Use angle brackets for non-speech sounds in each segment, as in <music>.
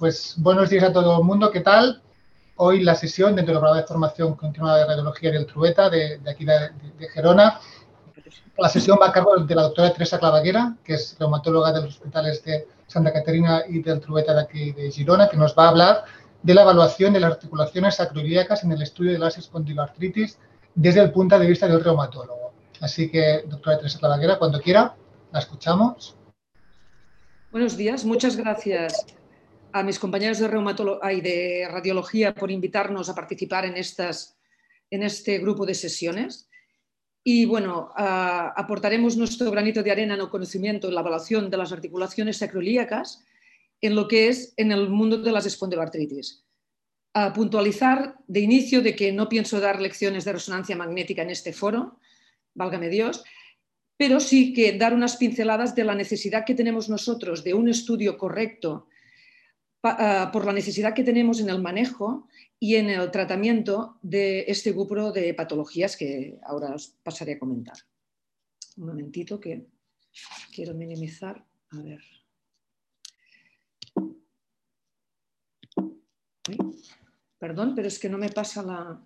pues buenos días a todo el mundo, ¿qué tal? Hoy la sesión dentro del programa de formación continuada de radiología del Trueta, de, aquí de, Gerona. La sesión va a cargo de la doctora Teresa Clavaguera, que es reumatóloga de los hospitales de Santa Caterina y del Trueta de aquí de Girona, que nos va a hablar de la evaluación de las articulaciones acroiliacas en el estudio de la espondiloartritis desde el punto de vista del reumatólogo. Así que, doctora Teresa Clavaguera, cuando quiera, la escuchamos. Buenos días, muchas gracias a mis compañeros de, y de radiología por invitarnos a participar en, estas, en este grupo de sesiones. Y bueno, aportaremos nuestro granito de arena en el conocimiento y la evaluación de las articulaciones sacroilíacas en lo que es en el mundo de las espondiloartritis. A puntualizar de inicio de que no pienso dar lecciones de resonancia magnética en este foro, válgame Dios, pero sí que dar unas pinceladas de la necesidad que tenemos nosotros de un estudio correcto Ah, por la necesidad que tenemos en el manejo y en el tratamiento de este grupo de patologías que ahora os pasaré a comentar. Un momentito que quiero minimizar. A ver. perdón, pero es que no me pasa la...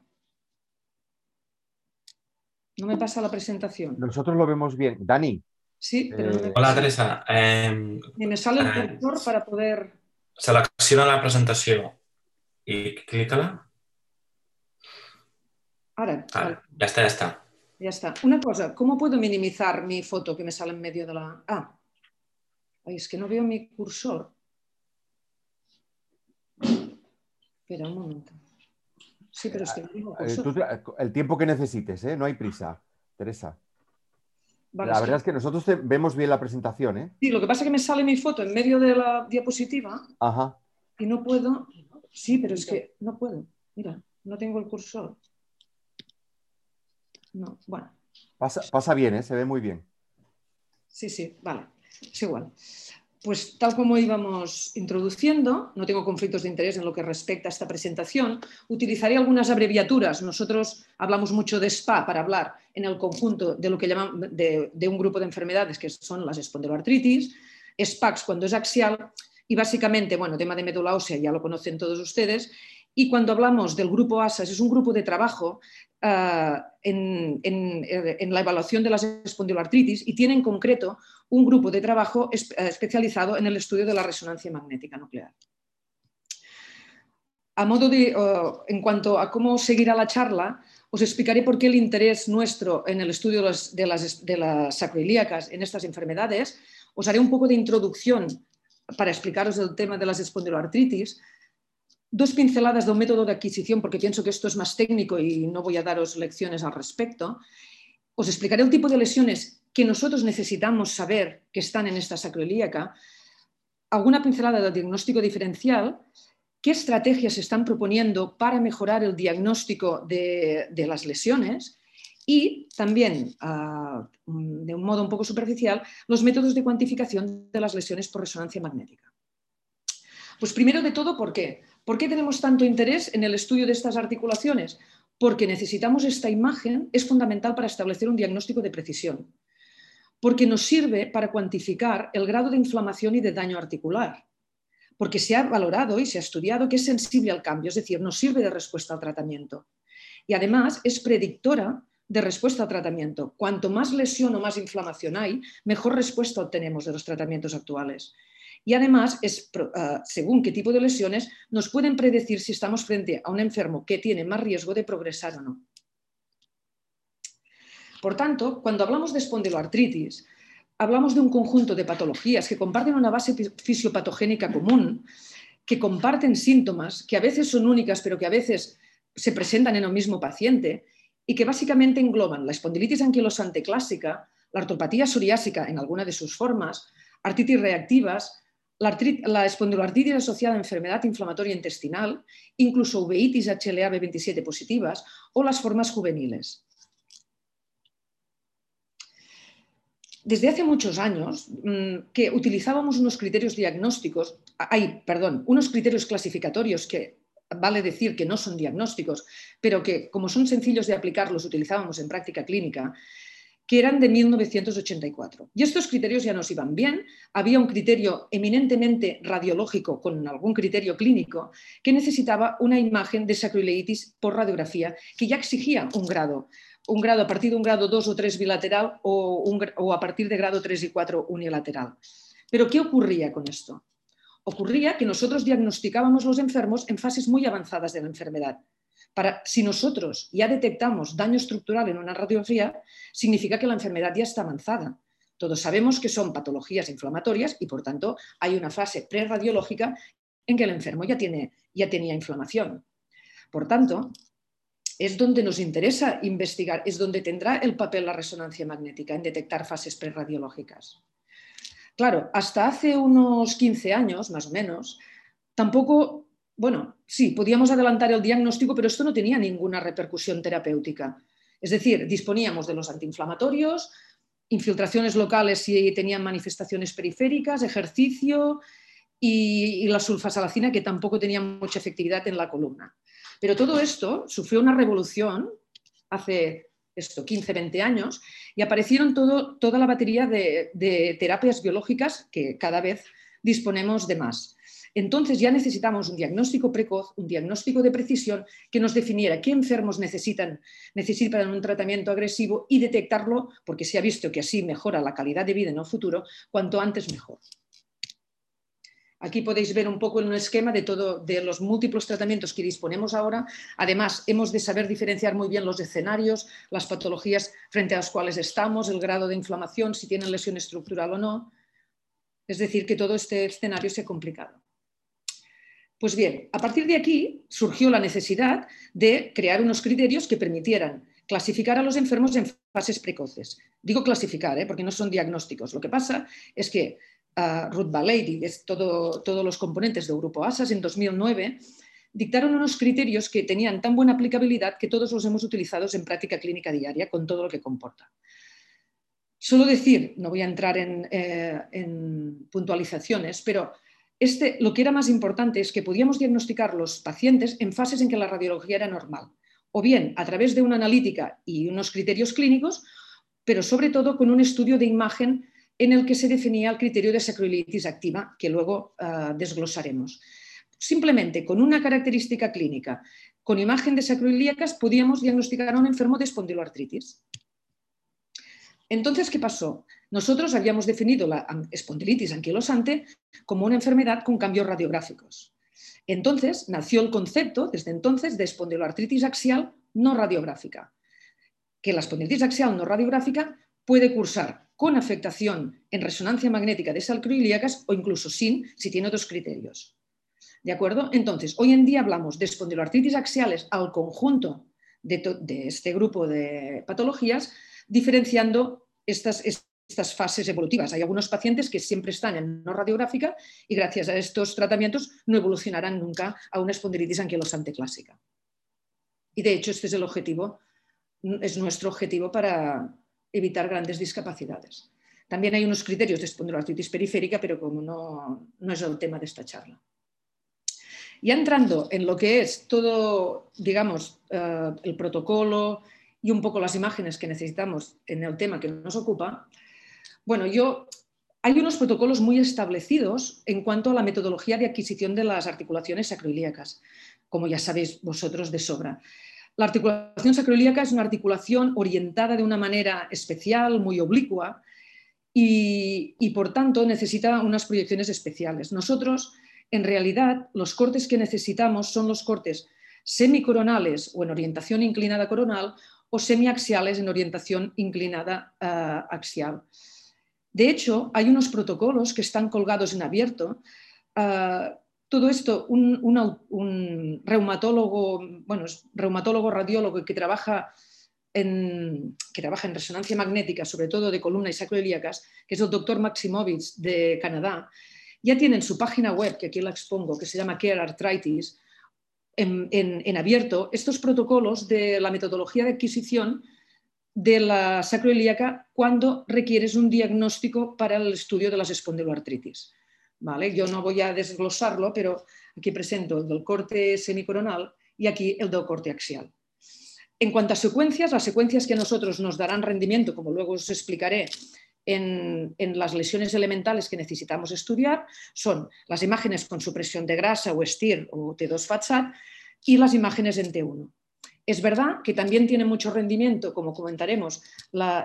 No me pasa la presentación. Nosotros lo vemos bien. Dani. Sí, pero eh, Hola, Teresa. Em, me sale el eh, cursor para poder... Selecciona la presentación y clícala. Ahora. ya está, ya está. Ya está. Una cosa, ¿cómo puedo minimizar mi foto que me sale en medio de la... Ah, es que no veo mi cursor. Espera un momento. Sí, pero es que no tengo eh, cursor. el tiempo que necesites, ¿eh? No hay prisa, Teresa la verdad es que nosotros vemos bien la presentación, ¿eh? Sí, lo que pasa es que me sale mi foto en medio de la diapositiva Ajá. y no puedo. Sí, pero es que no puedo. Mira, no tengo el cursor. No, bueno. Pasa, pasa bien, ¿eh? Se ve muy bien. Sí, sí, vale. Es igual. Pues tal como íbamos introduciendo, no tengo conflictos de interés en lo que respecta a esta presentación, utilizaré algunas abreviaturas. Nosotros hablamos mucho de SPA para hablar en el conjunto de lo que llamamos de, un grupo de enfermedades que son las espondiloartritis, SPAX cuando es axial y básicamente, bueno, tema de médula ósea ya lo conocen todos ustedes, y cuando hablamos del grupo ASAS, es un grupo de trabajo eh, en, la evaluación de las espondiloartritis y tiene en concreto un grupo de trabajo eh, especializado en el estudio de la resonancia magnética nuclear. A modo de, en cuanto a cómo seguirá la charla, os explicaré por qué el interés nuestro en el estudio de las, sacroilíacas en estas enfermedades. Os haré un poco de introducción para explicaros el tema de las espondiloartritis, dos pinceladas de un método de adquisición, porque pienso que esto es más técnico y no voy a daros lecciones al respecto. Os explicaré el tipo de lesiones que nosotros necesitamos saber que están en esta sacroilíaca, alguna pincelada del diagnóstico diferencial, qué estrategias se están proponiendo para mejorar el diagnóstico de, las lesiones y también, ah, de un modo un poco superficial, los métodos de cuantificación de las lesiones por resonancia magnética. Pues primero de todo, ¿por qué? ¿Por qué tenemos tanto interés en el estudio de estas articulaciones? Porque necesitamos esta imagen, es fundamental para establecer un diagnóstico de precisión, porque nos sirve para cuantificar el grado de inflamación y de daño articular, porque se ha valorado y se ha estudiado que es sensible al cambio, es decir, nos sirve de respuesta al tratamiento. Y además es predictora de respuesta al tratamiento. Cuanto más lesión o más inflamación hay, mejor respuesta obtenemos de los tratamientos actuales y además, es, ah, según qué tipo de lesiones, nos pueden predecir si estamos frente a un enfermo que tiene más riesgo de progresar o no. Por tanto, cuando hablamos de espondiloartritis, hablamos de un conjunto de patologías que comparten una base fisiopatogénica común, que comparten síntomas que a veces son únicas, pero que a veces se presentan en el mismo paciente y que básicamente engloban la espondilitis anquilosante clásica, la artropatía psoriásica en alguna de sus formas, artritis reactivas, la, espondiloartritis asociada a enfermedad inflamatoria intestinal, incluso uveitis HLA-B27 positivas o las formas juveniles. Desde hace muchos años mm, que utilizábamos unos criterios diagnósticos, hay, perdón, unos criterios clasificatorios que vale decir que no son diagnósticos, pero que como son sencillos de aplicar los utilizábamos en práctica clínica, que eran de 1984. Y estos criterios ya nos iban bien. Había un criterio eminentemente radiológico con algún criterio clínico que necesitaba una imagen de sacroileitis por radiografía que ya exigía un grado. Un grado a partir de un grado 2 o 3 bilateral o, o a partir de grado 3 y 4 unilateral. Pero ¿qué ocurría con esto? Ocurría que nosotros diagnosticábamos los enfermos en fases muy avanzadas de la enfermedad para, si nosotros ya detectamos daño estructural en una radiografía, significa que la enfermedad ya está avanzada. Todos sabemos que son patologías inflamatorias y, por tanto, hay una fase preradiológica en que el enfermo ya, tiene, ya tenía inflamación. Por tanto, es donde nos interesa investigar, es donde tendrá el papel la resonancia magnética en detectar fases preradiológicas. Claro, hasta hace unos 15 años, más o menos, tampoco bueno, sí, podíamos adelantar el diagnóstico, pero esto no tenía ninguna repercusión terapéutica. Es decir, disponíamos de los antiinflamatorios, infiltraciones locales si tenían manifestaciones periféricas, ejercicio y, la sulfasalacina que tampoco tenía mucha efectividad en la columna. Pero todo esto sufrió una revolución hace esto, 15, 20 años y aparecieron toda la batería de terapias biológicas que cada vez disponemos de más. Entonces ya necesitamos un diagnóstico precoz, un diagnóstico de precisión que nos definiera qué enfermos necesitan, necesitan un tratamiento agresivo y detectarlo, porque se ha visto que así mejora la calidad de vida en el futuro, cuanto antes mejor. Aquí podéis ver un poco en un esquema de, todo, de los múltiples tratamientos que disponemos ahora. Además, hemos de saber diferenciar muy bien los escenarios, las patologías frente a las cuales estamos, el grado de inflamación, si tienen lesión estructural o no. Es decir, que todo este escenario se ha complicado. Pues bien, a partir de aquí surgió la necesidad de crear unos criterios que permitieran clasificar a los enfermos en fases precoces. Digo clasificar, ¿eh? porque no son diagnósticos. Lo que pasa es que uh, Ruth Valley y todos los componentes del grupo ASAS en 2009 dictaron unos criterios que tenían tan buena aplicabilidad que todos los hemos utilizado en práctica clínica diaria con todo lo que comporta. Solo decir, no voy a entrar en, eh, en puntualizaciones, pero este, lo que era más importante es que podíamos diagnosticar los pacientes en fases en que la radiología era normal, o bien a través de una analítica y unos criterios clínicos, pero sobre todo con un estudio de imagen en el que se definía el criterio de sacroilitis activa, que luego ah, desglosaremos. Simplemente con una característica clínica, con imagen de sacroiliacas, podíamos diagnosticar a un enfermo de espondiloartritis. Entonces, ¿qué pasó? Nosotros habíamos definido la espondilitis anquilosante como una enfermedad con cambios radiográficos. Entonces nació el concepto, desde entonces, de espondiloartritis axial no radiográfica, que la espondilitis axial no radiográfica puede cursar con afectación en resonancia magnética de salcroilíacas o incluso sin, si tiene otros criterios. ¿De acuerdo? Entonces, hoy en día hablamos de espondiloartritis axiales al conjunto de, de este grupo de patologías, diferenciando estas, estas fases evolutivas. Hay algunos pacientes que siempre están en no radiográfica y gracias a estos tratamientos no evolucionarán nunca a una espondilitis anquilosante clásica. Y de hecho este es el objetivo, es nuestro objetivo para evitar grandes discapacidades. También hay unos criterios de espondiloartritis periférica, pero como no, no es el tema de esta charla. Y entrando en lo que es todo, digamos, eh, el protocolo y un poco las imágenes que necesitamos en el tema que nos ocupa, bueno, yo hay unos protocolos muy establecidos en cuanto a la metodología de adquisición de las articulaciones sacroiliacas, como ya sabéis vosotros de sobra. La articulación sacroiliaca es una articulación orientada de una manera especial, muy oblicua, y, y, por tanto necesita unas proyecciones especiales. Nosotros, en realidad, los cortes que necesitamos son los cortes semicoronales o en orientación inclinada coronal o semiaxiales en orientación inclinada uh, axial. De hecho, hay unos protocolos que están colgados en abierto. Ah, todo esto, un, reumatólogo, bueno, reumatólogo radiólogo que trabaja, en, que trabaja en resonancia magnética, sobre todo de columna y sacroiliacas, que es el doctor Maximovich de Canadá, ya tienen su página web, que aquí la expongo, que se llama Care Arthritis, en abierto estos protocolos de la metodología de adquisición de la sacroiliaca cuando requieres un diagnóstico para el estudio de las espondiloartritis. ¿Vale? Yo no voy a desglosarlo, pero aquí presento el del corte semicoronal y aquí el del corte axial. En cuanto a secuencias, las secuencias que a nosotros nos darán rendimiento, como luego os explicaré, en, las lesiones elementales que necesitamos estudiar son las imágenes con supresión de grasa o STIR o T2-FATSAT y las imágenes en T1. Es verdad que también tiene mucho rendimiento, como comentaremos, eh,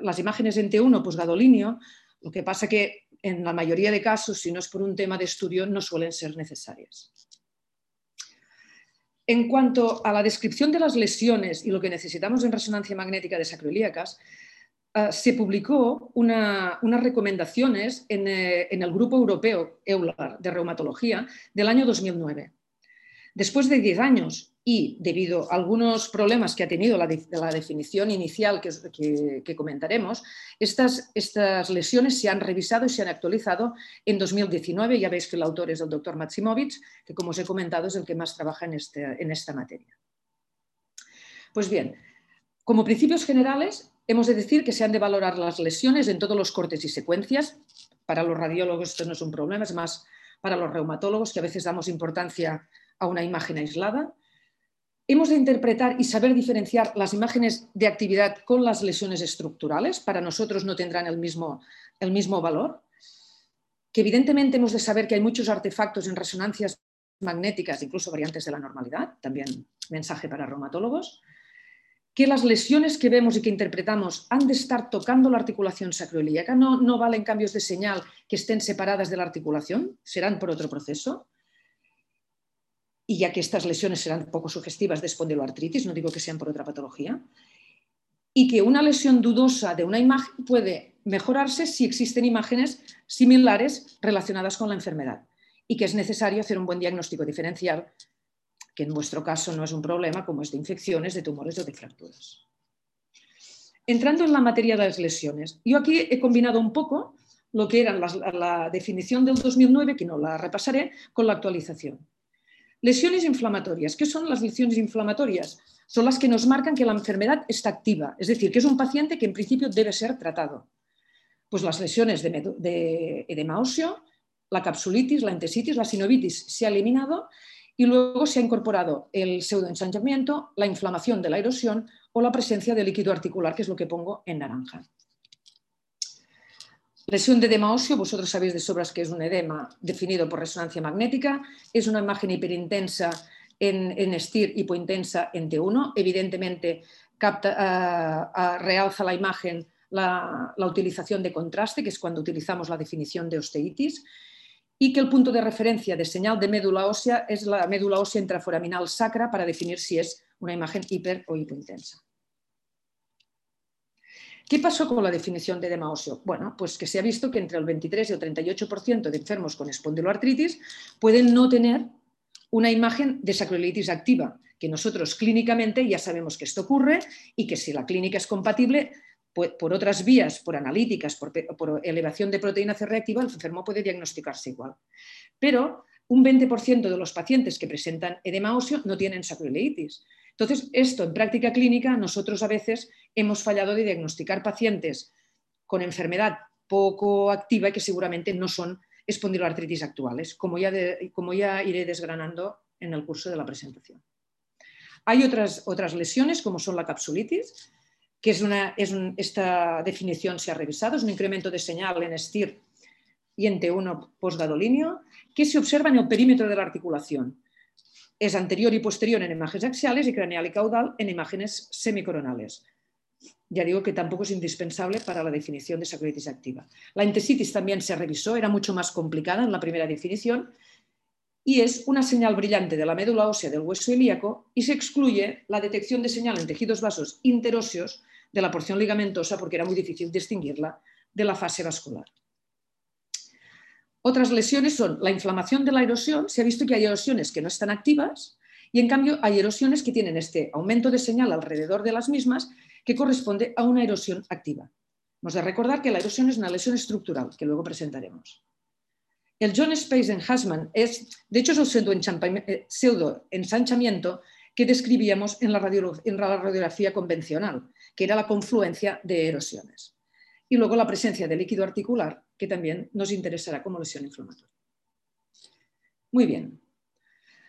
las imágenes en T1 pues gadolinio, lo que pasa que en la mayoría de casos, si no es por un tema de estudio, no suelen ser necesarias. En cuanto a la descripción de las lesiones y lo que necesitamos en resonancia magnética de sacroiliacas, eh, se publicó unas recomendaciones eh, en, el Grupo Europeo EULAR de Reumatología del año 2009. Después de 10 años y debido a algunos problemas que ha tenido la, definición inicial que, comentaremos, estas, estas, lesiones se han revisado y se han actualizado en 2019. Ya veis que el autor es el doctor Matsimovich, que como os he comentado es el que más trabaja en, este, en esta materia. Pues bien, como principios generales, Hemos de decir que se han de valorar las lesiones en todos los cortes y secuencias. Para los radiólogos esto no es un problema, es más para los reumatólogos que a veces damos importancia a una imagen aislada. Hemos de interpretar y saber diferenciar las imágenes de actividad con las lesiones estructurales. Para nosotros no tendrán el mismo, el mismo valor. Que evidentemente hemos de saber que hay muchos artefactos en resonancias magnéticas, incluso variantes de la normalidad, también mensaje para reumatólogos que las lesiones que vemos y que interpretamos han de estar tocando la articulación sacroiliaca, no, no valen cambios de señal que estén separadas de la articulación, serán por otro proceso. Y ya que estas lesiones serán poco sugestivas de espondiloartritis, no digo que sean por otra patología, y que una lesión dudosa de una imagen puede mejorarse si existen imágenes similares relacionadas con la enfermedad y que es necesario hacer un buen diagnóstico diferencial que en vuestro caso no es un problema como es de infecciones, de tumores o de fracturas. Entrando en la materia de las lesiones, yo aquí he combinado un poco lo que era la, definición del 2009, que no la repasaré, con la actualización. Lesiones inflamatorias. ¿Qué son las lesiones inflamatorias? Son las que nos marcan que la enfermedad está activa, es decir, que es un paciente que en principio debe ser tratado. Pues las lesiones de, de edema óseo, la capsulitis, la entesitis, la sinovitis se ha eliminado y luego se ha incorporado el pseudoensanchamiento, la inflamación de la erosión o la presencia de líquido articular, que es lo que pongo en naranja. Lesión de edema óseo, vosotros sabéis de sobras que es un edema definido por resonancia magnética, es una imagen hiperintensa en, en STIR, hipointensa en T1, evidentemente capta, eh, eh, realza la imagen la, utilización de contraste, que es cuando utilizamos la definición de osteitis, y que el punto de referencia de señal de médula ósea es la médula ósea intraforaminal sacra para definir si es una imagen hiper o hipointensa. ¿Qué pasó con la definición de edema óseo? Bueno, pues que se ha visto que entre el 23 y el 38% de enfermos con espondiloartritis pueden no tener una imagen de sacroilitis activa, que nosotros clínicamente ya sabemos que esto ocurre y que si la clínica es compatible por otras vías, por analíticas, por, elevación de proteína C reactiva, el enfermo puede diagnosticarse igual. Pero un 20% de los pacientes que presentan edema óseo no tienen sacroileitis. Entonces, esto en práctica clínica, nosotros a veces hemos fallado de diagnosticar pacientes con enfermedad poco activa y que seguramente no son espondiloartritis actuales, como ya, como ya iré desgranando en el curso de la presentación. Hay otras, otras lesiones, como son la capsulitis, que es una, es esta definición se ha revisado, es un incremento de señal en STIR y en T1 posgadolinio, que se observa en el perímetro de la articulación. Es anterior y posterior en imágenes axiales y craneal y caudal en imágenes semicoronales. Ya digo que tampoco es indispensable para la definición de sacroitis activa. La entesitis también se revisó, era mucho más complicada en la primera definición y es una señal brillante de la médula ósea del hueso ilíaco y se excluye la detección de señal en tejidos vasos interóseos de la porción ligamentosa porque era muy difícil distinguirla de la fase vascular. Otras lesiones son la inflamación de la erosión. Se ha visto que hay erosiones que no están activas y en cambio hay erosiones que tienen este aumento de señal alrededor de las mismas que corresponde a una erosión activa. Hemos de recordar que la erosión es una lesión estructural que luego presentaremos. El John Space Enhancement es, de hecho, es el eh, pseudoensanchamiento que describíamos en la, radiografía convencional, que era la confluencia de erosiones. Y luego la presencia de líquido articular, que también nos interesará como lesión inflamatoria. Muy bien.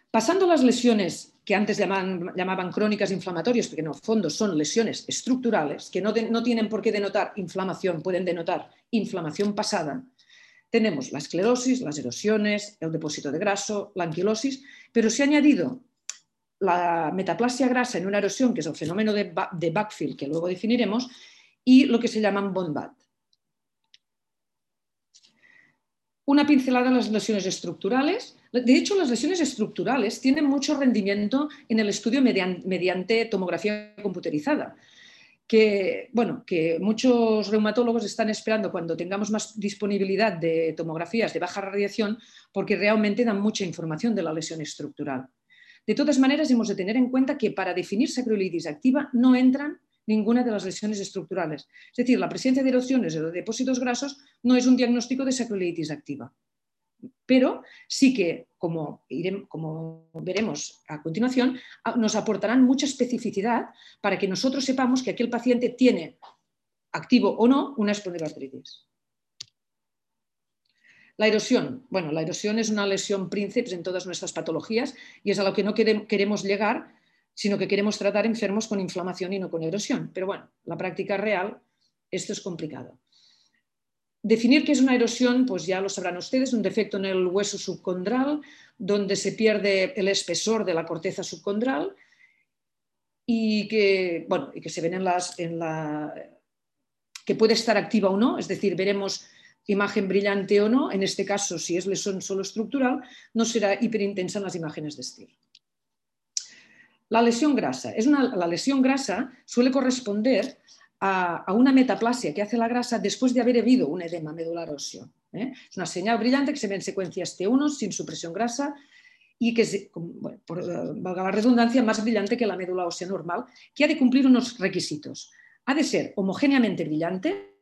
Pasando las lesiones que antes llamaban, crónicas inflamatorias, porque en el fondo son lesiones estructurales, que no, no tienen por qué denotar inflamación, pueden denotar inflamación pasada, tenemos la esclerosis, las erosiones, el depósito de graso, la anquilosis, pero se ha añadido la metaplasia grasa en una erosión, que es el fenómeno de, Backfield, que luego definiremos, y lo que se llaman bond Una pincelada en las lesiones estructurales. De hecho, las lesiones estructurales tienen mucho rendimiento en el estudio mediante tomografía computerizada que, bueno, que muchos reumatólogos están esperando cuando tengamos más disponibilidad de tomografías de baja radiación porque realmente dan mucha información de la lesión estructural. De todas maneras, hemos de tener en cuenta que para definir sacroilitis activa no entran ninguna de las lesiones estructurales. Es decir, la presencia de erosiones o de depósitos grasos no es un diagnóstico de sacroilitis activa. Pero sí que, como, como veremos a continuación, nos aportarán mucha especificidad para que nosotros sepamos que aquel paciente tiene, activo o no, una espondiloartritis. La erosión. Bueno, la erosión es una lesión príncipe en todas nuestras patologías y es a lo que no queremos llegar, sino que queremos tratar enfermos con inflamación y no con erosión. Pero bueno, la práctica real, esto es complicado. Definir qué es una erosión, pues ya lo sabrán ustedes, un defecto en el hueso subcondral, donde se pierde el espesor de la corteza subcondral y que, bueno, y que se ven en, las, en la... que puede estar activa o no, es decir, veremos imagen brillante o no, en este caso, si es lesión solo estructural, no será hiperintensa en las imágenes de STIR. La lesión grasa. Es una, la lesión grasa suele corresponder a, una metaplasia que hace la grasa después de haber habido un edema medular óseo. ¿eh? Es una señal brillante que se ve en secuencias T1 sin supresión grasa y que es, eh, valga la redundancia, más brillante que la médula ósea normal, que ha de cumplir unos requisitos. Ha de ser homogéneamente brillante,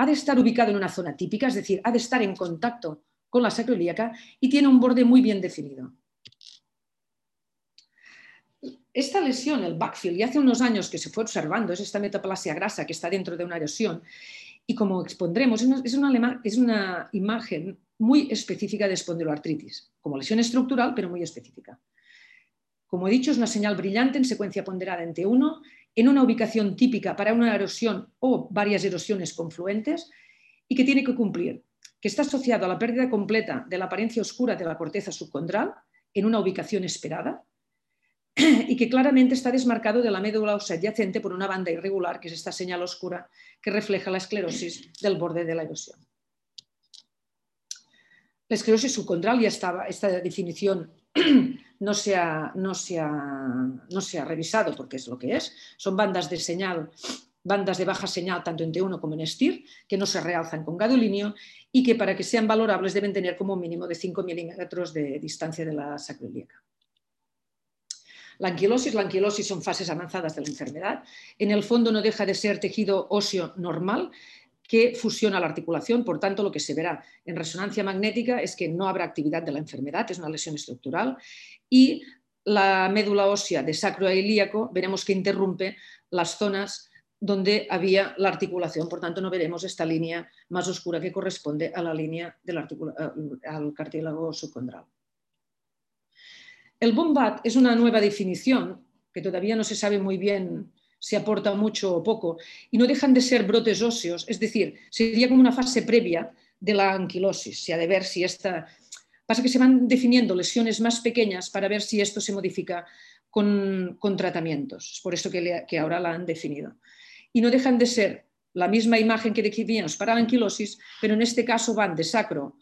ha de estar ubicado en una zona típica, es decir, ha de estar en contacto con la sacroilíaca y tiene un borde muy bien definido esta lesión, el backfield, y hace unos años que se fue observando, es esta metaplasia grasa que está dentro de una erosión, y como expondremos, es una, es una imagen muy específica de espondiloartritis, como lesión estructural, pero muy específica. Como he dicho, es una señal brillante en secuencia ponderada en T1, en una ubicación típica para una erosión o varias erosiones confluentes, y que tiene que cumplir que está asociado a la pérdida completa de la apariencia oscura de la corteza subcondral en una ubicación esperada, <clears throat> y que claramente está desmarcado de la médula adyacente por una banda irregular, que es esta señal oscura que refleja la esclerosis del borde de la erosión. La esclerosis subcondral ya estaba, esta definición <clears throat> no se, ha, no, no revisado porque es lo que es. Son bandas de señal, bandas de baja señal tanto en T1 como en STIR, que no se realzan con gadolinio y que para que sean valorables deben tener como mínimo de 5 milímetros de distancia de la sacroiliaca. La anquilosis, la anquilosis son fases avanzadas de la enfermedad. En el fondo no deja de ser tejido óseo normal que fusiona la articulación, por tanto lo que se verá en resonancia magnética es que no habrá actividad de la enfermedad, es una lesión estructural y la médula ósea de sacroilíaco veremos que interrumpe las zonas donde había la articulación, por tanto no veremos esta línea más oscura que corresponde a la línea del al cartílago subcondral. El bombat es una nueva definición que todavía no se sabe muy bien si aporta mucho o poco, y no dejan de ser brotes óseos, es decir, sería como una fase previa de la anquilosis, se ha de ver si esta... Pasa que se van definiendo lesiones más pequeñas para ver si esto se modifica con, tratamientos, es por eso que, ahora la han definido. Y no dejan de ser la misma imagen que definíamos para la anquilosis, pero en este caso van de sacro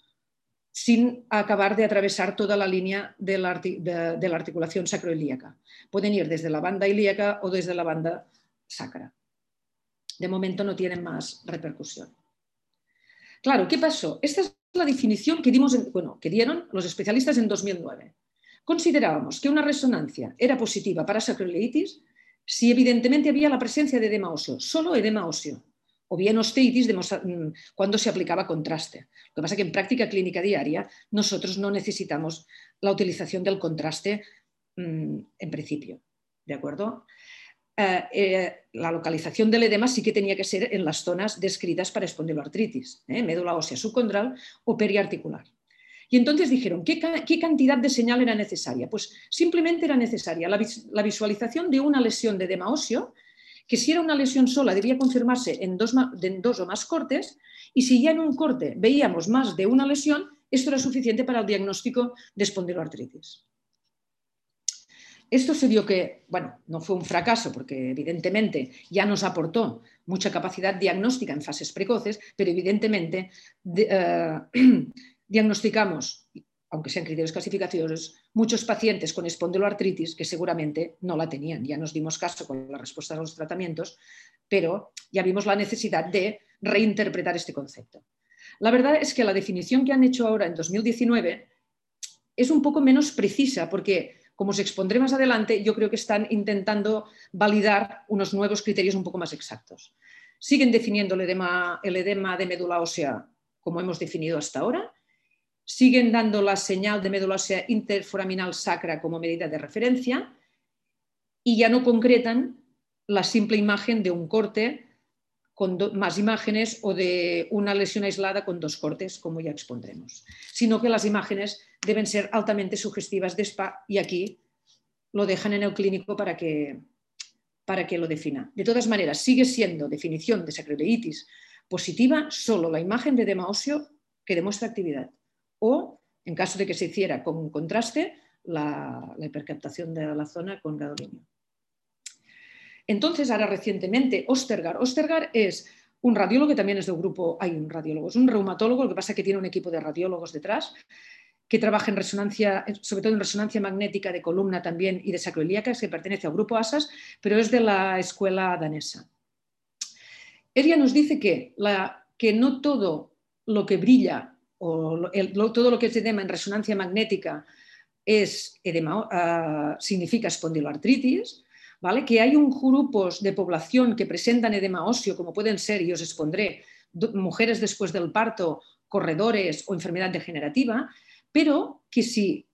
sin acabar de atravesar toda la línea de la, articulación sacroilíaca. Pueden ir desde la banda ilíaca o desde la banda sacra. De momento no tienen más repercusión. Claro, ¿qué pasó? Esta es la definición que, dimos bueno, que dieron los especialistas en 2009. Considerábamos que una resonancia era positiva para sacroiliitis si evidentemente había la presencia de edema óseo, solo edema óseo, o bien osteitis mm, cuando se aplicaba contraste. Lo que pasa es que en práctica clínica diaria nosotros no necesitamos la utilización del contraste mm, en principio. ¿De acuerdo? Eh, eh, la localización del edema sí que tenía que ser en las zonas descritas para espondiloartritis, ¿eh? médula ósea subcondral o periarticular. Y entonces dijeron, ¿qué, cantidad de señal era necesaria? Pues simplemente era necesaria la, visualización de una lesión de edema óseo, que si era una lesión sola debía confirmarse en dos, o más cortes, y si ya en un corte veíamos más de una lesión, esto era suficiente para el diagnóstico de espondiloartritis. Esto se vio que, bueno, no fue un fracaso porque evidentemente ya nos aportó mucha capacidad diagnóstica en fases precoces, pero evidentemente eh, <clears throat> diagnosticamos, aunque sean criterios clasificatorios, muchos pacientes con espondiloartritis que seguramente no la tenían. Ya nos dimos caso con la respuesta a los tratamientos, pero ya vimos la necesidad de reinterpretar este concepto. La verdad es que la definición que han hecho ahora en 2019 es un poco menos precisa porque como os expondré más adelante, yo creo que están intentando validar unos nuevos criterios un poco más exactos. Siguen definiendo el edema, el edema de médula ósea como hemos definido hasta ahora, siguen dando la señal de médula ósea interforaminal sacra como medida de referencia y ya no concretan la simple imagen de un corte con más imágenes o de una lesión aislada con dos cortes, como ya expondremos, sino que las imágenes deben ser altamente sugestivas de SPA y aquí lo dejan en el clínico para que, para que lo defina. De todas maneras, sigue siendo definición de sacroileitis positiva solo la imagen de edema óseo que demuestra actividad o, en caso de que se hiciera con contraste, la, la hipercaptación de la zona con gadolinio. Entonces, ahora recientemente, Ostergar. Ostergar es un radiólogo que también es del grupo, hay un radiólogo, es un reumatólogo, lo que pasa es que tiene un equipo de radiólogos detrás, que trabaja en resonancia, sobre todo en resonancia magnética de columna también y de sacroiliacas, que pertenece al grupo ASAS, pero es de la escuela danesa. Ella nos dice que, que no todo lo que brilla o todo lo que es edema en resonancia magnética es edema, ah, significa espondiloartritis, que hay un grupos de población que presentan edema óseo, como pueden ser, y os expondré, mujeres después del parto, corredores o enfermedad degenerativa, pero que si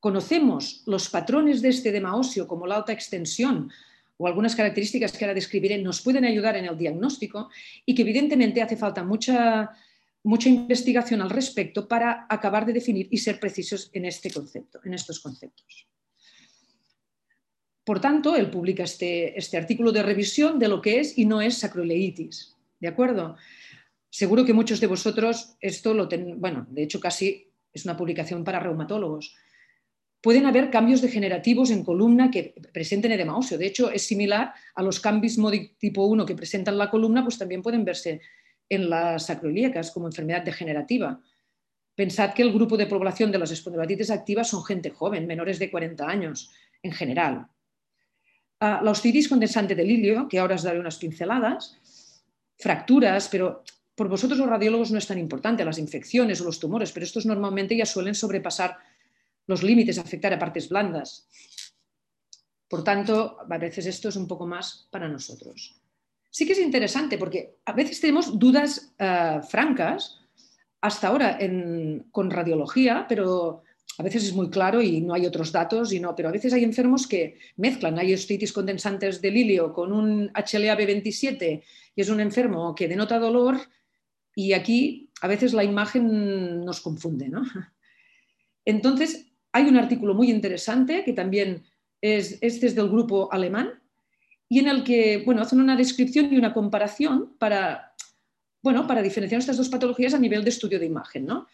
conocemos los patrones de este edema óseo, como la alta extensión o algunas características que ahora describiré, nos pueden ayudar en el diagnóstico y que evidentemente hace falta mucha, mucha investigación al respecto para acabar de definir y ser precisos en este concepto, en estos conceptos. Por tanto, él publica este, este, artículo de revisión de lo que es y no es sacroileitis. ¿De acuerdo? Seguro que muchos de vosotros esto lo ten, bueno, de hecho casi es una publicación para reumatólogos. Pueden haber cambios degenerativos en columna que presenten edema óseo. De hecho, es similar a los cambios tipo 1 que presentan la columna, pues también pueden verse en las sacroiliacas como enfermedad degenerativa. Pensad que el grupo de población de las espondilatitis activas son gente joven, menores de 40 años en general la osteoitis condensante del ilio, que ahora os daré unas pinceladas, fracturas, pero por vosotros los radiólogos no es tan importante, las infecciones o los tumores, pero estos normalmente ya suelen sobrepasar los límites, afectar a partes blandas. Por tanto, a veces esto es un poco más para nosotros. Sí que es interesante porque a veces tenemos dudas eh, francas hasta ahora con radiología, pero a veces es muy claro y no hay otros datos, y no, pero a veces hay enfermos que mezclan, hay osteoitis condensantes del ilio con un HLA-B27 y es un enfermo que denota dolor y aquí a veces la imagen nos confunde. ¿no? Entonces, hay un artículo muy interesante que también es, este es del grupo alemán y en el que bueno, hacen una descripción y una comparación para, bueno, para diferenciar estas dos patologías a nivel de estudio de imagen. ¿no?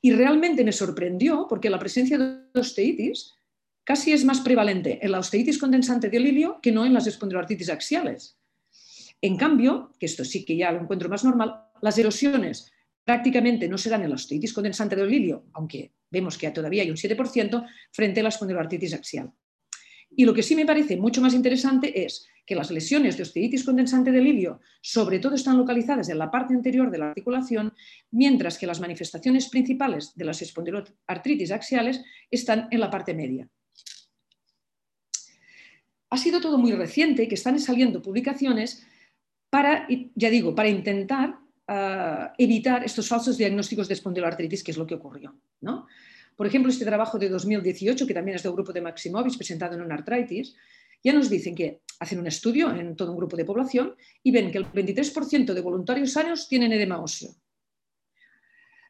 Y realmente me sorprendió porque la presencia de osteitis casi es más prevalente en la osteitis condensante de ilio que no en las espondiloartritis axiales. En cambio, que esto sí que ya lo encuentro más normal, las erosiones prácticamente no serán en la osteitis condensante de ilio, aunque vemos que todavía hay un 7%, frente a la espondiloartritis axial. Y lo que sí me parece mucho más interesante es que las lesiones de osteitis condensante del ilio sobre todo están localizadas en la parte anterior de la articulación, mientras que las manifestaciones principales de las espondiloartritis axiales están en la parte media. Ha sido todo muy reciente que están saliendo publicaciones para, ya digo, para intentar ah, evitar estos falsos diagnósticos de espondiloartritis, que es lo que ocurrió. ¿no? Por ejemplo, este trabajo de 2018, que también es del grupo de Maximovic, presentado en una artritis, ya nos dicen que hacen un estudio en todo un grupo de población y ven que el 23% de voluntarios sanos tienen edema óseo.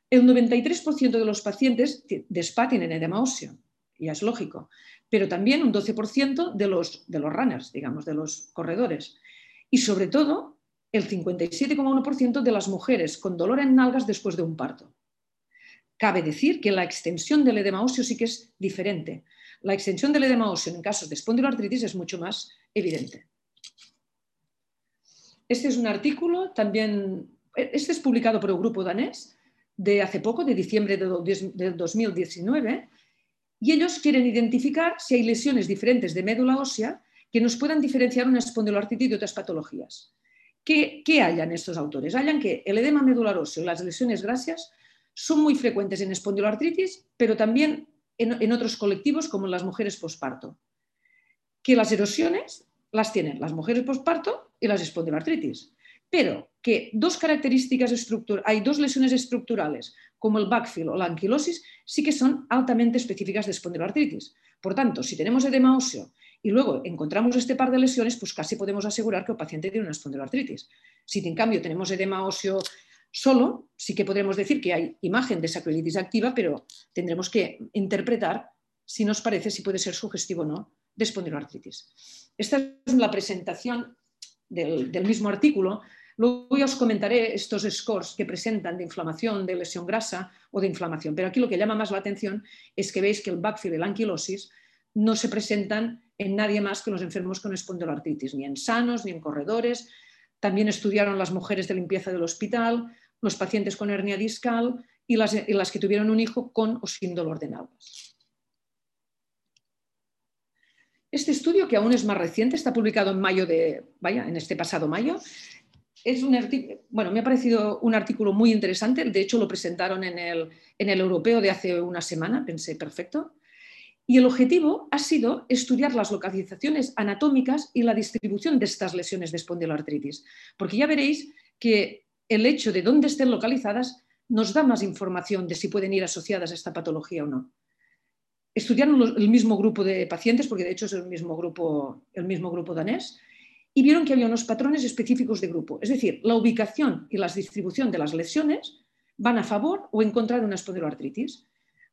El 93% de los pacientes de SPA tienen edema óseo, ya es lógico, pero también un 12% de los, de los runners, digamos, de los corredores. Y sobre todo, el 57,1% de las mujeres con dolor en nalgas después de un parto. Cabe decir que la extensión del edema óseo sí que es diferente. La extensión del edema óseo en casos de espondiloartritis es mucho más evidente. Este es un artículo también, este es publicado por el grupo danés de hace poco, de diciembre de 2019, y ellos quieren identificar si hay lesiones diferentes de médula ósea que nos puedan diferenciar una espondiloartritis de otras patologías. ¿Qué, ¿Qué hallan estos autores? Hallan que el edema medular óseo y las lesiones grasas son muy frecuentes en espondiloartritis, pero también en, otros colectivos como en las mujeres posparto. Que las erosiones las tienen las mujeres posparto y las espondiloartritis. Pero que dos características hay dos lesiones estructurales, como el backfill o la anquilosis, sí que son altamente específicas de espondiloartritis. Por tanto, si tenemos edema óseo y luego encontramos este par de lesiones, pues casi podemos asegurar que el paciente tiene una espondiloartritis. Si en cambio tenemos edema óseo solo, sí que podremos decir que hay imagen de sacroilitis activa, pero tendremos que interpretar si nos parece si puede ser sugestivo o no de espondiloartritis. Esta es la presentación del, mismo artículo. Luego ya os comentaré estos scores que presentan de inflamación, de lesión grasa o de inflamación. Pero aquí lo que llama más la atención es que veis que el backfill y la anquilosis no se presentan en nadie más que los enfermos con espondiloartritis, ni en sanos, ni en corredores. También estudiaron las mujeres de limpieza del hospital, los pacientes con hernia discal y las, que tuvieron un hijo con o sin dolor de nalgas. Este estudio, que aún es más reciente, está publicado en mayo de, vaya, en este pasado mayo. Es un bueno, me ha parecido un artículo muy interesante. De hecho, lo presentaron en el, en el europeo de hace una semana. Pensé, perfecto. Y el objetivo ha sido estudiar las localizaciones anatómicas y la distribución de estas lesiones de espondiloartritis, porque ya veréis que el hecho de dónde estén localizadas nos da más información de si pueden ir asociadas a esta patología o no estudiaron el mismo grupo de pacientes, porque de hecho es el mismo grupo, el mismo grupo danés, y vieron que había unos patrones específicos de grupo. Es decir, la ubicación y la distribución de las lesiones van a favor o en contra de una espondiloartritis.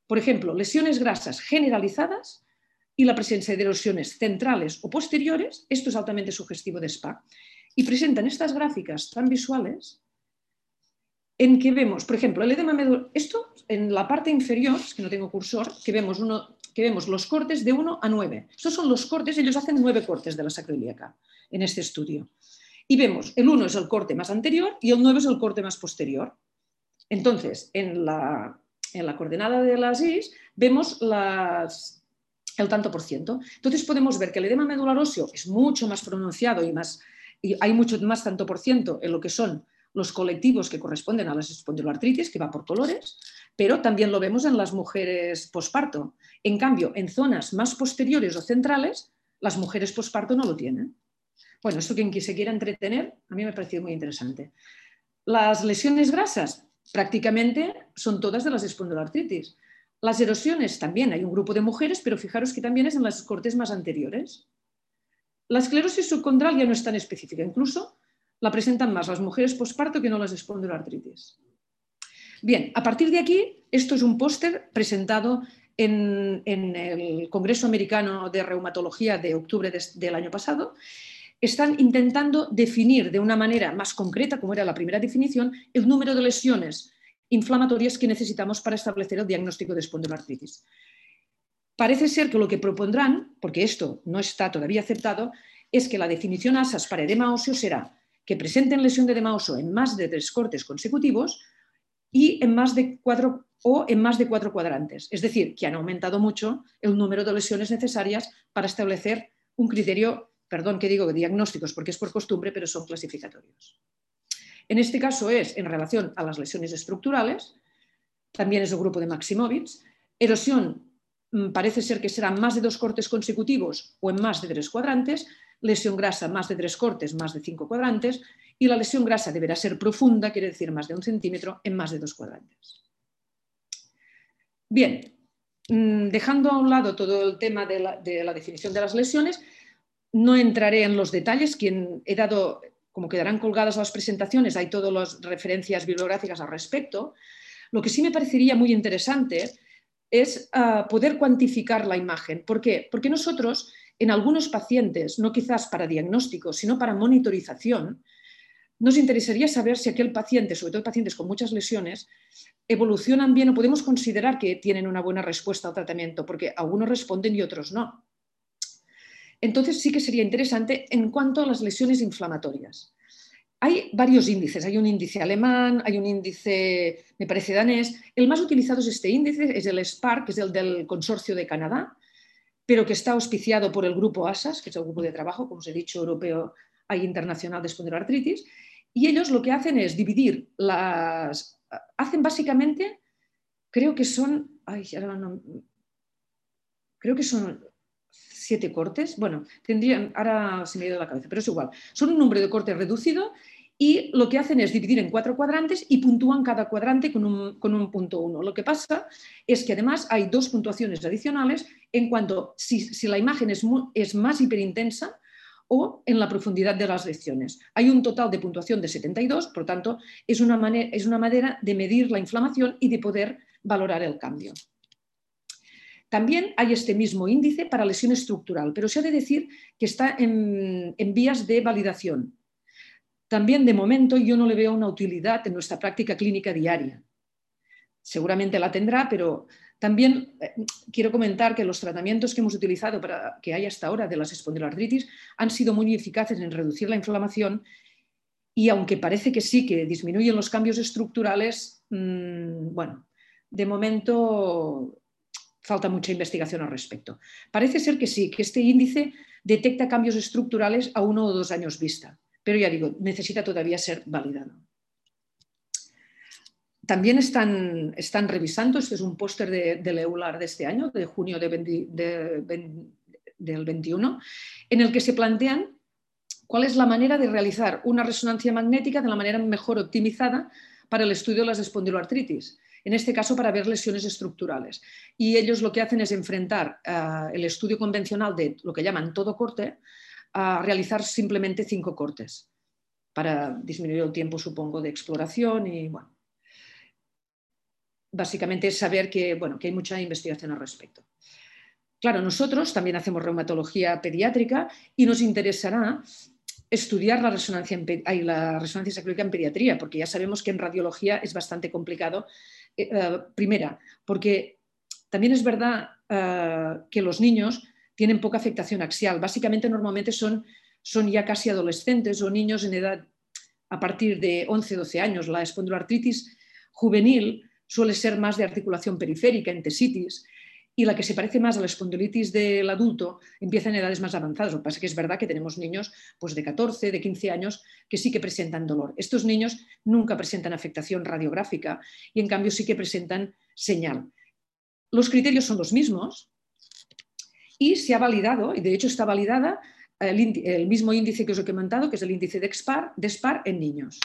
Por ejemplo, lesiones grasas generalizadas y la presencia de erosiones centrales o posteriores, esto es altamente sugestivo de SPA, y presentan estas gráficas tan visuales en que vemos, por ejemplo, el edema medular, esto en la parte inferior, que no tengo cursor, que vemos, uno, que vemos los cortes de 1 a 9. Estos son los cortes, ellos hacen 9 cortes de la sacroiliaca en este estudio. Y vemos, el 1 es el corte más anterior y el 9 es el corte más posterior. Entonces, en la, en la coordenada de las is vemos el tanto por ciento. Entonces podemos ver que el edema medular óseo es mucho más pronunciado y, más, y hay mucho más tanto por ciento en lo que son los colectivos que corresponden a las espondiloartritis, que va por colores, pero también lo vemos en las mujeres posparto. En cambio, en zonas más posteriores o centrales, las mujeres posparto no lo tienen. Bueno, esto quien se quiera entretener, a mí me ha parecido muy interesante. Las lesiones grasas prácticamente son todas de las espondiloartritis. Las erosiones también, hay un grupo de mujeres, pero fijaros que también es en las cortes más anteriores. La esclerosis subcondral ya no es tan específica, incluso la presentan más las mujeres posparto que no las espondiloartritis. Bien, a partir de aquí, esto es un póster presentado en, el Congreso Americano de Reumatología de octubre del año pasado. Están intentando definir de una manera más concreta, como era la primera definición, el número de lesiones inflamatorias que necesitamos para establecer el diagnóstico de espondiloartritis. Parece ser que lo que propondrán, porque esto no está todavía aceptado, es que la definición ASAS para edema óseo será que presenten lesión de edema óseo en más de tres cortes consecutivos y en más de cuatro o en más de cuatro cuadrantes. Es decir, que han aumentado mucho el número de lesiones necesarias para establecer un criterio, perdón que digo diagnósticos porque es por costumbre, pero son clasificatorios. En este caso es en relación a las lesiones estructurales, también es el grupo de Maximovitz. Erosión mm, parece ser que será más de dos cortes consecutivos o en más de tres cuadrantes, lesión grasa más de tres cortes, más de cinco cuadrantes, y la lesión grasa deberá ser profunda, quiere decir más de un centímetro, en más de dos cuadrantes. Bien, mm, dejando a un lado todo el tema de la, definición de las lesiones, no entraré en los detalles, quien he dado, como quedarán colgadas las presentaciones, hay todas las referencias bibliográficas al respecto. Lo que sí me parecería muy interesante es ah, poder cuantificar la imagen. ¿Por qué? Porque nosotros, en algunos pacientes, no quizás para diagnóstico, sino para monitorización, nos interesaría saber si aquel paciente, sobre todo pacientes con muchas lesiones, evolucionan bien o podemos considerar que tienen una buena respuesta al tratamiento, porque algunos responden y otros no. Entonces sí que sería interesante en cuanto a las lesiones inflamatorias. Hay varios índices, hay un índice alemán, hay un índice, me parece, danés. El más utilizado es este índice, es el SPARC, que es el del Consorcio de Canadá, pero que está auspiciado por el grupo ASAS, que es el grupo de trabajo, como os he dicho, europeo e internacional de espondiloartritis, y ellos lo que hacen es dividir las... Hacen básicamente, creo que son... Ay, creo que son siete cortes. Bueno, tendrían, ahora se me ha ido la cabeza, pero es igual. Son un número de cortes reducido y lo que hacen es dividir en cuatro cuadrantes y puntúan cada cuadrante con un, punto uno. Lo que pasa es que además hay dos puntuaciones adicionales en cuanto si, si la imagen es, es más hiperintensa o en la profundidad de las lecciones. Hay un total de puntuación de 72, por tanto, es una, manera, es una manera de medir la inflamación y de poder valorar el cambio. También hay este mismo índice para lesión estructural, pero se ha de decir que está en, vías de validación. También de momento yo no le veo una utilidad en nuestra práctica clínica diaria. Seguramente la tendrá, pero también eh, quiero comentar que los tratamientos que hemos utilizado para que hay hasta ahora de las espondiloartritis han sido muy eficaces en reducir la inflamación y aunque parece que sí que disminuyen los cambios estructurales, mm, bueno, de momento falta mucha investigación al respecto. Parece ser que sí, que este índice detecta cambios estructurales a uno o dos años vista, pero ya digo, necesita todavía ser validado. También están, están revisando, este es un póster de, del EULAR de este año, de junio de del 21, en el que se plantean cuál es la manera de realizar una resonancia magnética de la manera mejor optimizada para el estudio de las espondiloartritis en este caso para ver lesiones estructurales. Y ellos lo que hacen es enfrentar eh, el estudio convencional de lo que llaman todo corte a realizar simplemente cinco cortes para disminuir el tiempo, supongo, de exploración y bueno. Básicamente es saber que, bueno, que hay mucha investigación al respecto. Claro, nosotros también hacemos reumatología pediátrica y nos interesará estudiar la resonancia, en, la resonancia en pediatría, porque ya sabemos que en radiología es bastante complicado eh, eh, primera, porque también es verdad eh, que los niños tienen poca afectación axial. Básicamente, normalmente son, son ya casi adolescentes o niños en edad a partir de 11, 12 años. La espondiloartritis juvenil suele ser más de articulación periférica, entesitis, y la que se parece más a la espondilitis del adulto empieza en edades más avanzadas. Lo que pasa es que es verdad que tenemos niños pues, de 14, de 15 años que sí que presentan dolor. Estos niños nunca presentan afectación radiográfica y en cambio sí que presentan señal. Los criterios son los mismos y se ha validado, y de hecho está validada el, mismo índice que os he comentado, que es el índice de SPAR, de SPAR en niños.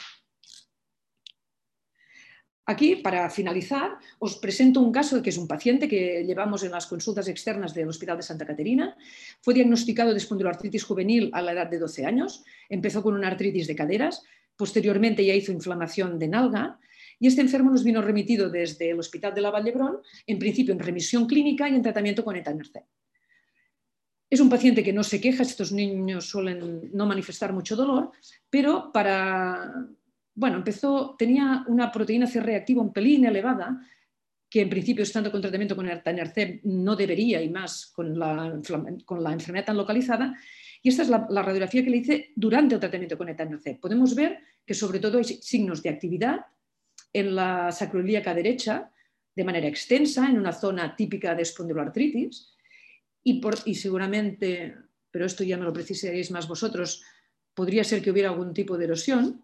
Aquí, para finalizar, os presento un caso que es un paciente que llevamos en las consultas externas del Hospital de Santa Caterina. Fue diagnosticado de espondiloartritis juvenil a la edad de 12 años. Empezó con una artritis de caderas, posteriormente ya hizo inflamación de nalga y este enfermo nos vino remitido desde el Hospital de la Vallebrón, en principio en remisión clínica y en tratamiento con etanercept. Es un paciente que no se queja, estos niños suelen no manifestar mucho dolor, pero para bueno, empezó, tenía una proteína C reactiva un pelín elevada, que en principio, estando con tratamiento con el Tanercep, no debería, y más con la, con la enfermedad tan localizada. Y esta es la, radiografía que le hice durante el tratamiento con etanercept. Podemos ver que sobre todo hay signos de actividad en la sacroiliaca derecha de manera extensa, en una zona típica de espondiloartritis, y, seguramente, pero esto ya me lo precisaréis más vosotros, podría ser que hubiera algún tipo de erosión,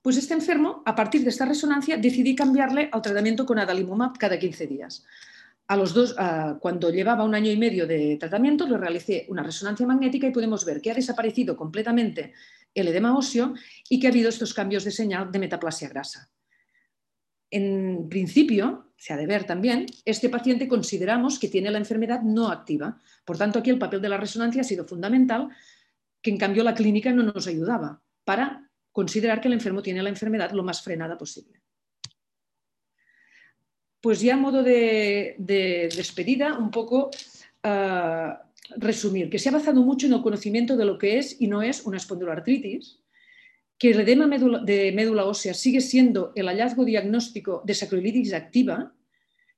pues este enfermo, a partir de esta resonancia, decidí cambiarle al tratamiento con adalimumab cada 15 días. A los dos, cuando llevaba un año y medio de tratamiento, le realicé una resonancia magnética y podemos ver que ha desaparecido completamente el edema óseo y que ha habido estos cambios de señal de metaplasia grasa. En principio, se ha de ver también, este paciente consideramos que tiene la enfermedad no activa. Por tanto, aquí el papel de la resonancia ha sido fundamental, que en cambio la clínica no nos ayudaba para considerar que el enfermo tiene la enfermedad lo más frenada posible. pues ya a modo de, despedida, un poco uh, resumir, que se ha basado mucho en el conocimiento de lo que es y no es una espondiloartritis, que el edema de médula ósea sigue siendo el hallazgo diagnóstico de sacroilitis activa,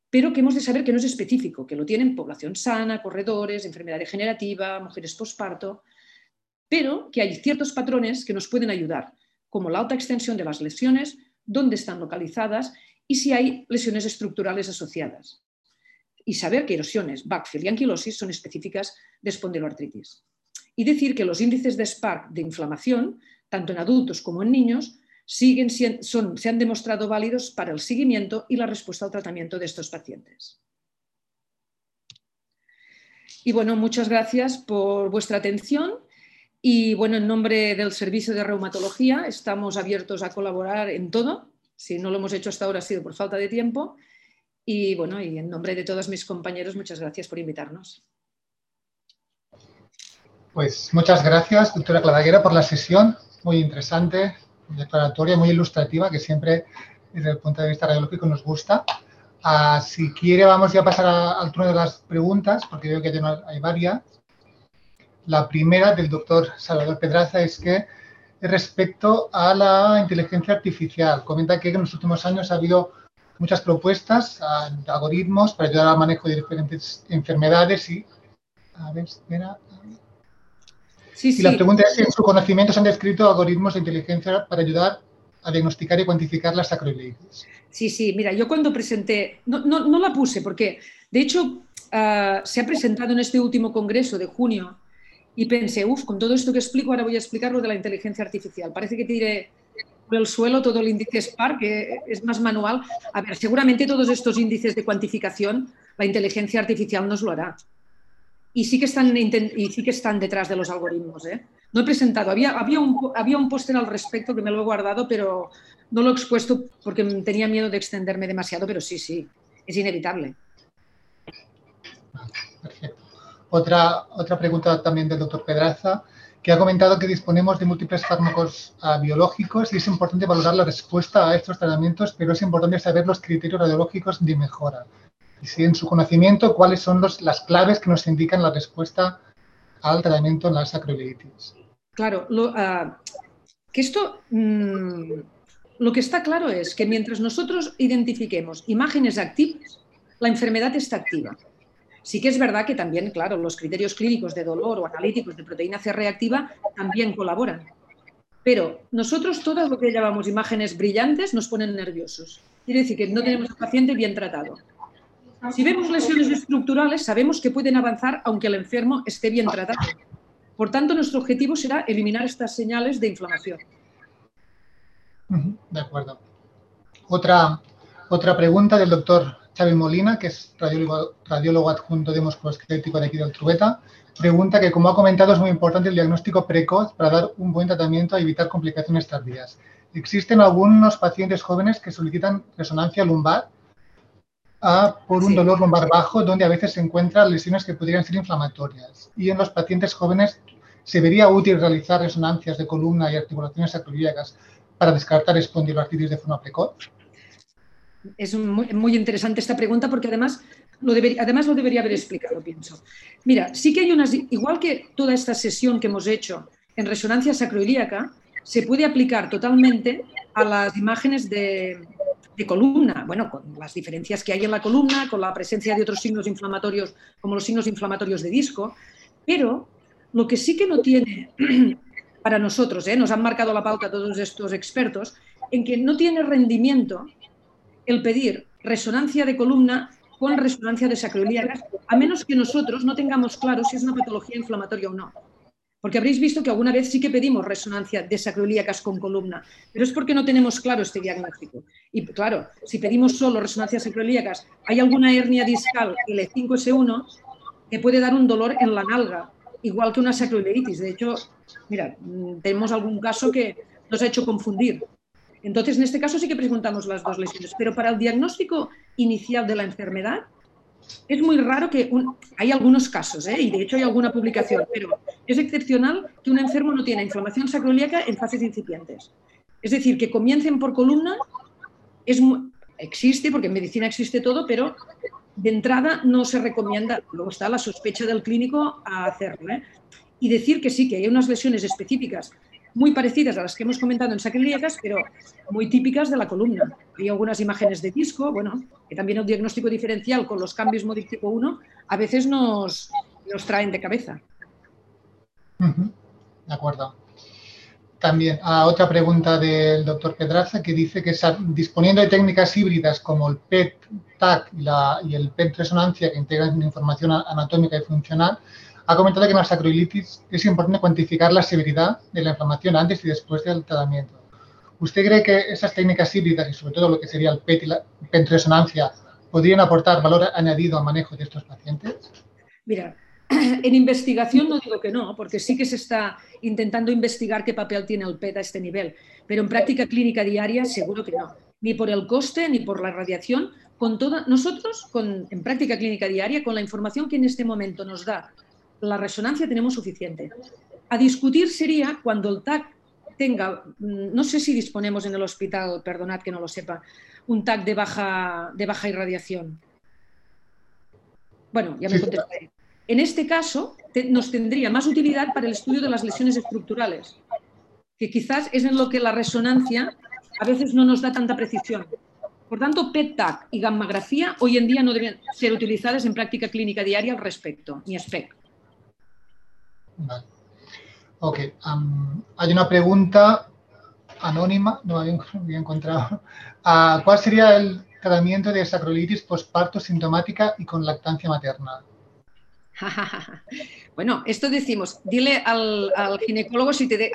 pero que hemos de saber que no es específico, que lo tienen población sana, corredores, enfermedad degenerativa, mujeres posparto, pero que hay ciertos patrones que nos pueden ayudar, como la alta extensión de las lesiones, dónde están localizadas y si hay lesiones estructurales asociadas y saber que erosiones, backfill y anquilosis son específicas de espondiloartritis. Y decir que los índices de SPARC de inflamación, tanto en adultos como en niños, siguen, son, se han demostrado válidos para el seguimiento y la respuesta al tratamiento de estos pacientes. Y bueno, muchas gracias por vuestra atención. Y bueno, en nombre del Servicio de Reumatología estamos abiertos a colaborar en todo. Si no lo hemos hecho hasta ahora ha sido por falta de tiempo y bueno, y en nombre de todos mis compañeros, muchas gracias por invitarnos. Pues muchas gracias, doctora Clavaguera, por la sesión muy interesante, muy declaratoria, muy ilustrativa, que siempre desde el punto de vista radiológico nos gusta. Ah, si quiere, vamos ya a pasar al turno de las preguntas, porque veo que hay varias. La primera del doctor Salvador Pedraza es que respecto a la inteligencia artificial. Comenta que en los últimos años ha habido muchas propuestas, algoritmos para ayudar al manejo de diferentes enfermedades y... A ver, espera. Y la pregunta es si en su conocimiento se han descrito algoritmos de inteligencia para ayudar a diagnosticar y cuantificar las sacroilitis. Sí, sí, mira, yo cuando presenté, no, no, la puse porque, de hecho, ah, se ha presentado en este último congreso de junio y pensé, uff, con todo esto que explico, ahora voy a explicar lo de la inteligencia artificial. Parece que tiré por el suelo todo el índice SPAR, que es más manual. A ver, seguramente todos estos índices de cuantificación, la inteligencia artificial nos lo hará. Y sí que están, sí que están detrás de los algoritmos. ¿eh? No he presentado, había, había un, había un póster al respecto que me lo he guardado, pero no lo he expuesto porque tenía miedo de extenderme demasiado, pero sí, sí, es inevitable. Perfecto. Otra, otra pregunta también del doctor Pedraza, que ha comentado que disponemos de múltiples fármacos ah, biológicos y es importante valorar la respuesta a estos tratamientos, pero es importante saber los criterios radiológicos de mejora. Y si en su conocimiento, cuáles son las claves que nos indican la respuesta al tratamiento en la sacroilitis. Claro, lo, ah, que esto, mm, lo que está claro es que mientras nosotros identifiquemos imágenes activas, la enfermedad está activa. Sí que es verdad que también, claro, los criterios clínicos de dolor o analíticos de proteína C reactiva también colaboran. Pero nosotros todas lo que llamamos imágenes brillantes nos ponen nerviosos. Quiere decir que no tenemos al paciente bien tratado. Si vemos lesiones estructurales, sabemos que pueden avanzar aunque el enfermo esté bien tratado. Por tanto, nuestro objetivo será eliminar estas señales de inflamación. De acuerdo. Otra, otra pregunta del doctor Xavi Molina, que es radiólogo, adjunto de musculoesquelético de aquí del Trueta, pregunta que, como ha comentado, es muy importante el diagnóstico precoz para dar un buen tratamiento y evitar complicaciones tardías. ¿Existen algunos pacientes jóvenes que solicitan resonancia lumbar ah, por un dolor lumbar bajo, donde a veces se encuentran lesiones que podrían ser inflamatorias? Y en los pacientes jóvenes, ¿se vería útil realizar resonancias de columna y articulaciones sacroiliacas para descartar espondiloartritis de forma precoz? es muy, interesante esta pregunta porque además lo, además lo debería haber explicado, pienso. Mira, sí que hay unas, igual que toda esta sesión que hemos hecho en resonancia sacroilíaca, se puede aplicar totalmente a las imágenes de, columna, bueno, con las diferencias que hay en la columna, con la presencia de otros signos inflamatorios, como los signos inflamatorios de disco, pero lo que sí que no tiene <clears throat> para nosotros, ¿eh? nos han marcado la pauta todos estos expertos, en que no tiene rendimiento el pedir resonancia de columna con resonancia de sacroiliacas, a menos que nosotros no tengamos claro si es una patología inflamatoria o no. Porque habréis visto que alguna vez sí que pedimos resonancia de sacroiliacas con columna, pero es porque no tenemos claro este diagnóstico. Y claro, si pedimos solo resonancias sacroiliacas, hay alguna hernia discal L5S1 que puede dar un dolor en la nalga, igual que una sacroileitis. De hecho, mira, mm, tenemos algún caso que nos ha hecho confundir entonces, en este caso sí que preguntamos las dos lesiones, pero para el diagnóstico inicial de la enfermedad es muy raro que hay algunos casos, ¿eh? y de hecho hay alguna publicación, pero es excepcional que un enfermo no tiene inflamación sacroiliaca en fases incipientes. Es decir, que comiencen por columna es existe, porque en medicina existe todo, pero de entrada no se recomienda, luego está la sospecha del clínico a hacerlo. ¿eh? Y decir que sí, que hay unas lesiones específicas muy parecidas a las que hemos comentado en sacrilíacas, pero muy típicas de la columna. Hay algunas imágenes de disco, bueno, que también el diagnóstico diferencial con los cambios MODIC tipo 1 a veces nos, nos traen de cabeza. De acuerdo. También a otra pregunta del doctor Pedraza que dice que disponiendo de técnicas híbridas como el PET, TAC y, el PET resonancia que integran información anatómica y funcional, ha comentado que en la sacroilitis es importante cuantificar la severidad de la inflamación antes y después del tratamiento. ¿Usted cree que esas técnicas híbridas y sobre todo lo que sería el PET y la PET resonancia podrían aportar valor añadido al manejo de estos pacientes? Mira, <clears throat> en investigación no digo que no, porque sí que se está intentando investigar qué papel tiene el PET a este nivel, pero en práctica clínica diaria seguro que no, ni por el coste ni por la radiación. Con toda, nosotros, con, en práctica clínica diaria, con la información que en este momento nos da la resonancia, tenemos suficiente. A discutir sería cuando el TAC tenga, no sé si disponemos en el hospital, perdonad que no lo sepa, un TAC de baja, de baja irradiación. Bueno, ya me contestaré. En este caso, nos tendría más utilidad para el estudio de las lesiones estructurales, que quizás es en lo que la resonancia a veces no nos da tanta precisión. Por tanto, PET-TAC y gammografía hoy en día no deben ser utilizadas en práctica clínica diaria al respecto, ni SPEC. Vale. Ok, hay una pregunta anónima, no <laughs> había, encontrado. <laughs> Ah, ¿Cuál sería el tratamiento de sacrolitis postparto sintomática y con lactancia materna? <laughs> bueno, esto decimos, dile al, ginecólogo si te,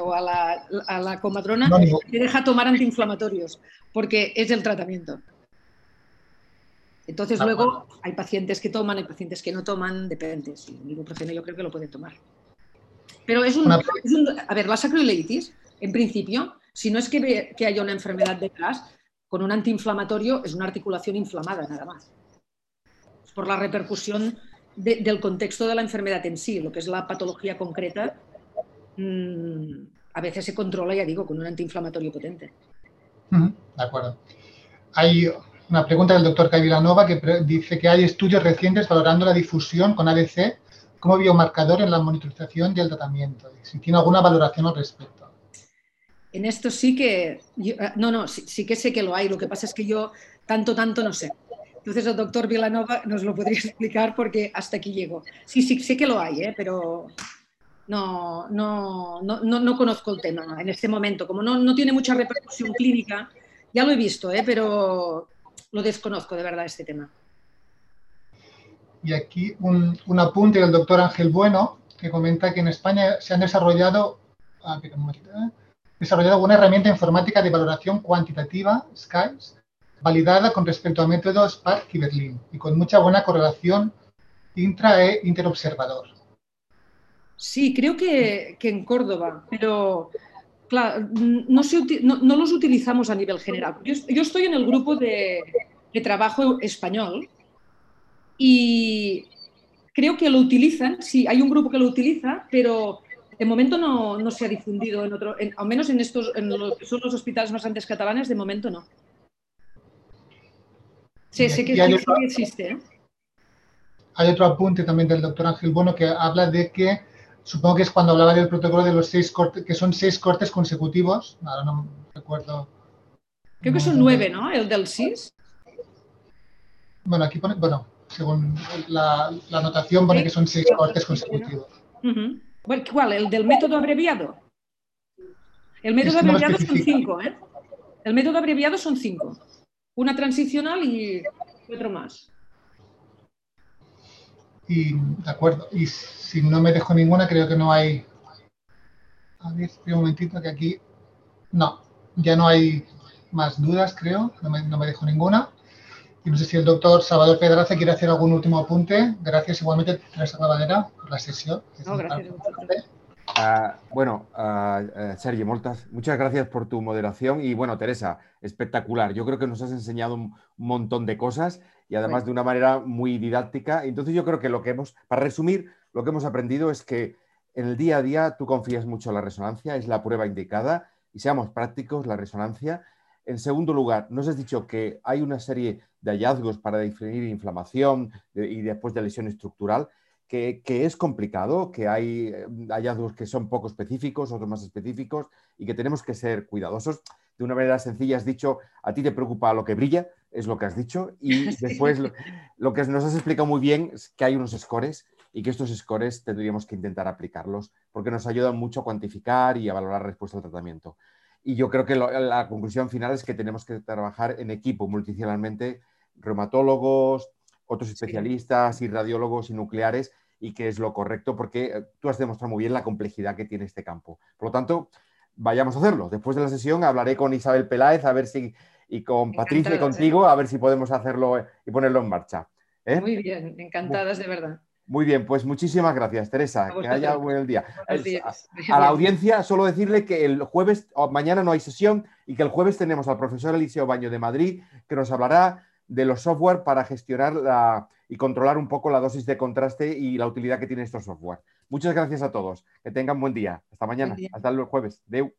o a la, comadrona que te deja tomar antiinflamatorios, porque es el tratamiento. Entonces luego hay pacientes que toman, hay pacientes que no toman, depende. Si el ibuprofeno yo creo que lo pueden tomar. Pero es un, a ver, la sacroileitis, en principio, si no es que, que haya una enfermedad detrás, con un antiinflamatorio es una articulación inflamada nada más. Por la repercusión del contexto de la enfermedad en sí, lo que es la patología concreta, mm, a veces se controla, ya digo, con un antiinflamatorio potente. De acuerdo. Hay una pregunta del doctor Vilanova que dice que hay estudios recientes valorando la difusión con ADC como biomarcador en la monitorización y el tratamiento. Si tiene alguna valoración al respecto. En esto sí que, eh, no, no, sí que sé que lo hay. Lo que pasa es que yo tanto, tanto no sé. Entonces el doctor Vilanova nos lo podría <laughs> explicar porque hasta aquí llego. Sí, sí, sé que lo hay, ¿eh? pero no, no, no, no, conozco el tema en este momento. Como no, no tiene mucha repercusión clínica, ya lo he visto, ¿eh? pero lo desconozco de verdad este tema. Y aquí un, un apunte del doctor Ángel Bueno, que comenta que en España se han desarrollado, ¿eh? desarrollado una herramienta informática de valoración cuantitativa, SKIES, validada con respecto a métodos Park y Berlín y con mucha buena correlación intra e interobservador. Sí, creo que, en Córdoba, pero claro, no, no, los utilizamos a nivel general. Yo, estoy en el grupo de, trabajo español y creo que lo utilizan, sí, hay un grupo que lo utiliza, pero de momento no, se ha difundido en otro, al menos en estos, en los, son los hospitales más grandes catalanes, de momento no. Sí, sí que, existe. ¿eh? Hay otro apunte también del doctor Ángel Bueno que habla de que, supongo que es cuando hablaba del protocolo de los seis cortes, que son seis cortes consecutivos. Ahora no recuerdo. Creo que son nueve, ¿no? El del SIS. Bueno, aquí pone, bueno, según la, anotación pone que son seis cortes consecutivos. ¿Cuál? ¿El del método abreviado? El método abreviado son cinco, ¿eh? El método abreviado son cinco una transicional y otro más. Y de acuerdo, y si no me dejo ninguna, creo que no hay. A ver, un momentito que aquí. No, ya no hay más dudas, creo. No me, no me dejo ninguna. Y no sé si el doctor Salvador Pedraza quiere hacer algún último apunte. Gracias igualmente, Teresa Clavadera, por la sesión. No, gracias. Uh, bueno, uh, Sergi, muchas gracias por tu moderación y bueno, Teresa, espectacular. Yo creo que nos has enseñado un, montón de cosas y además de una manera muy didáctica. Entonces yo creo que lo que hemos, para resumir, lo que hemos aprendido es que en el día a día tú confías mucho en la resonancia, es la prueba indicada y seamos prácticos, la resonancia En segundo lugar, nos has dicho que hay una serie de hallazgos para definir inflamación y después de lesión estructural, que, es complicado, que hay eh, hallazgos que son poco específicos, otros más específicos, y que tenemos que ser cuidadosos. De una manera sencilla has dicho, a ti te preocupa lo que brilla, es lo que has dicho, y <laughs> después lo, que nos has explicado muy bien es que hay unos scores y que estos scores tendríamos que intentar aplicarlos porque nos ayudan mucho a cuantificar y a valorar la respuesta al tratamiento. Y yo creo que la conclusión final es que tenemos que trabajar en equipo multidisciplinarmente, reumatólogos, otros especialistas y radiólogos y nucleares, y que es lo correcto porque eh, tú has demostrado muy bien la complejidad que tiene este campo. Por lo tanto, vayamos a hacerlo. Después de la sesión hablaré con Isabel Peláez a ver si, y con Patricia y contigo a ver si podemos hacerlo eh, y ponerlo en marcha. ¿eh? Muy bien, encantadas de verdad. Muy bien, pues muchísimas gracias, Teresa. Que haya buen día. A, la audiencia, solo decirle que el jueves, o mañana no hay sesión y que el jueves tenemos al profesor Eliseo Baño de Madrid que nos hablará de los software para gestionar y controlar un poco la dosis de contraste y la utilidad que tiene estos software. Muchas gracias a todos. Que tengan buen día. Hasta mañana. Hasta el jueves. Deu.